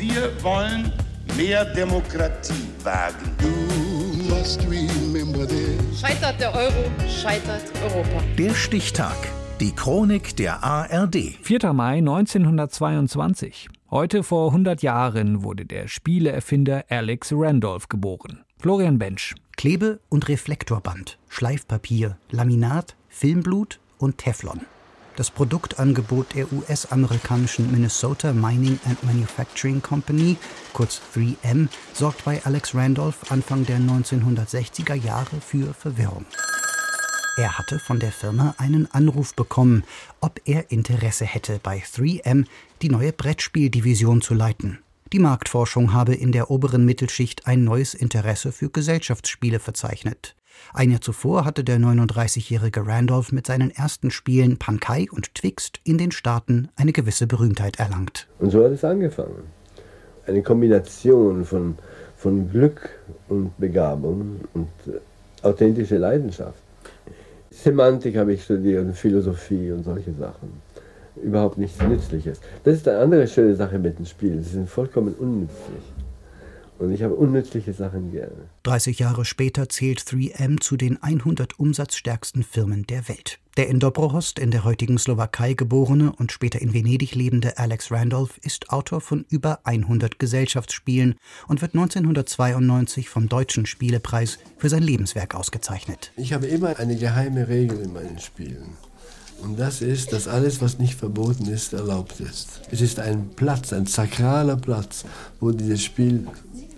Wir wollen mehr Demokratie wagen. Scheitert der Euro, scheitert Europa. Der Stichtag. Die Chronik der ARD. 4. Mai 1922. Heute vor 100 Jahren wurde der Spieleerfinder Alex Randolph geboren. Florian Bench. Klebe- und Reflektorband, Schleifpapier, Laminat, Filmblut und Teflon. Das Produktangebot der US-amerikanischen Minnesota Mining and Manufacturing Company, kurz 3M, sorgt bei Alex Randolph Anfang der 1960er Jahre für Verwirrung. Er hatte von der Firma einen Anruf bekommen, ob er Interesse hätte, bei 3M die neue Brettspieldivision zu leiten. Die Marktforschung habe in der oberen Mittelschicht ein neues Interesse für Gesellschaftsspiele verzeichnet. Ein Jahr zuvor hatte der 39-jährige Randolph mit seinen ersten Spielen Pankai und Twixt in den Staaten eine gewisse Berühmtheit erlangt. Und so hat es angefangen. Eine Kombination von, von Glück und Begabung und äh, authentische Leidenschaft. Semantik habe ich studiert und Philosophie und solche Sachen. Überhaupt nichts Nützliches. Das ist eine andere schöne Sache mit den Spielen. Sie sind vollkommen unnützlich. Und ich habe unnützliche Sachen gerne. 30 Jahre später zählt 3M zu den 100 umsatzstärksten Firmen der Welt. Der in Dobrohost in der heutigen Slowakei geborene und später in Venedig lebende Alex Randolph ist Autor von über 100 Gesellschaftsspielen und wird 1992 vom Deutschen Spielepreis für sein Lebenswerk ausgezeichnet. Ich habe immer eine geheime Regel in meinen Spielen. Und das ist, dass alles, was nicht verboten ist, erlaubt ist. Es ist ein Platz, ein sakraler Platz, wo dieses Spiel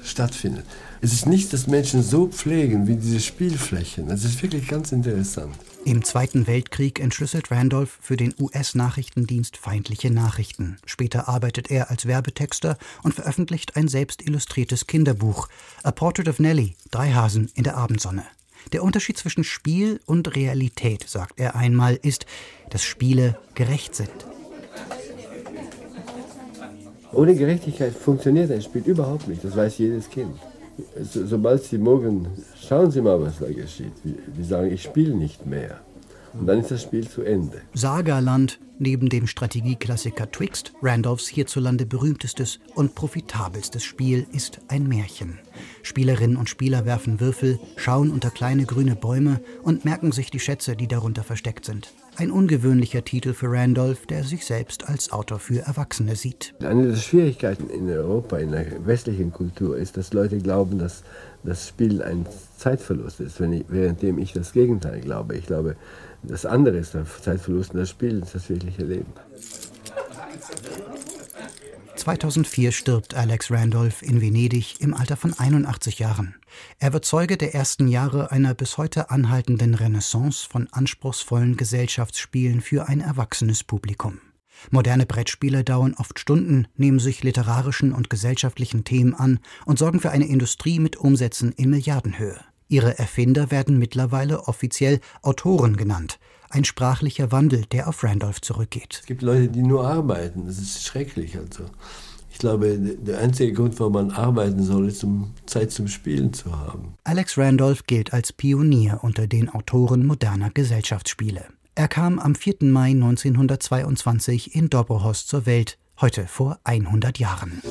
stattfindet. Es ist nicht, dass Menschen so pflegen wie diese Spielflächen. Das ist wirklich ganz interessant. Im Zweiten Weltkrieg entschlüsselt Randolph für den US-Nachrichtendienst feindliche Nachrichten. Später arbeitet er als Werbetexter und veröffentlicht ein selbst illustriertes Kinderbuch, A Portrait of Nellie, Drei Hasen in der Abendsonne. Der Unterschied zwischen Spiel und Realität, sagt er einmal, ist, dass Spiele gerecht sind. Ohne Gerechtigkeit funktioniert ein Spiel überhaupt nicht, das weiß jedes Kind. So, sobald sie morgen, schauen Sie mal, was da geschieht. Die sagen, ich spiele nicht mehr. Und dann ist das Spiel zu Ende. Sagaland, neben dem Strategieklassiker Twixt, Randolphs hierzulande berühmtestes und profitabelstes Spiel, ist ein Märchen. Spielerinnen und Spieler werfen Würfel, schauen unter kleine grüne Bäume und merken sich die Schätze, die darunter versteckt sind. Ein ungewöhnlicher Titel für Randolph, der sich selbst als Autor für Erwachsene sieht. Eine der Schwierigkeiten in Europa, in der westlichen Kultur, ist, dass Leute glauben, dass das Spiel ein Zeitverlust ist, ich, währenddem ich das Gegenteil glaube. Ich glaube, das andere ist der Zeitverlust und das Spiel ist das wirkliche Leben. 2004 stirbt Alex Randolph in Venedig im Alter von 81 Jahren. Er wird Zeuge der ersten Jahre einer bis heute anhaltenden Renaissance von anspruchsvollen Gesellschaftsspielen für ein erwachsenes Publikum. Moderne Brettspiele dauern oft Stunden, nehmen sich literarischen und gesellschaftlichen Themen an und sorgen für eine Industrie mit Umsätzen in Milliardenhöhe. Ihre Erfinder werden mittlerweile offiziell Autoren genannt. Ein sprachlicher Wandel, der auf Randolph zurückgeht. Es gibt Leute, die nur arbeiten. Das ist schrecklich. Also. Ich glaube, der einzige Grund, warum man arbeiten soll, ist, um Zeit zum Spielen zu haben. Alex Randolph gilt als Pionier unter den Autoren moderner Gesellschaftsspiele. Er kam am 4. Mai 1922 in Dobrohos zur Welt, heute vor 100 Jahren.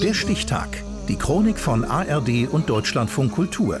Der Stichtag. Die Chronik von ARD und Deutschlandfunk Kultur.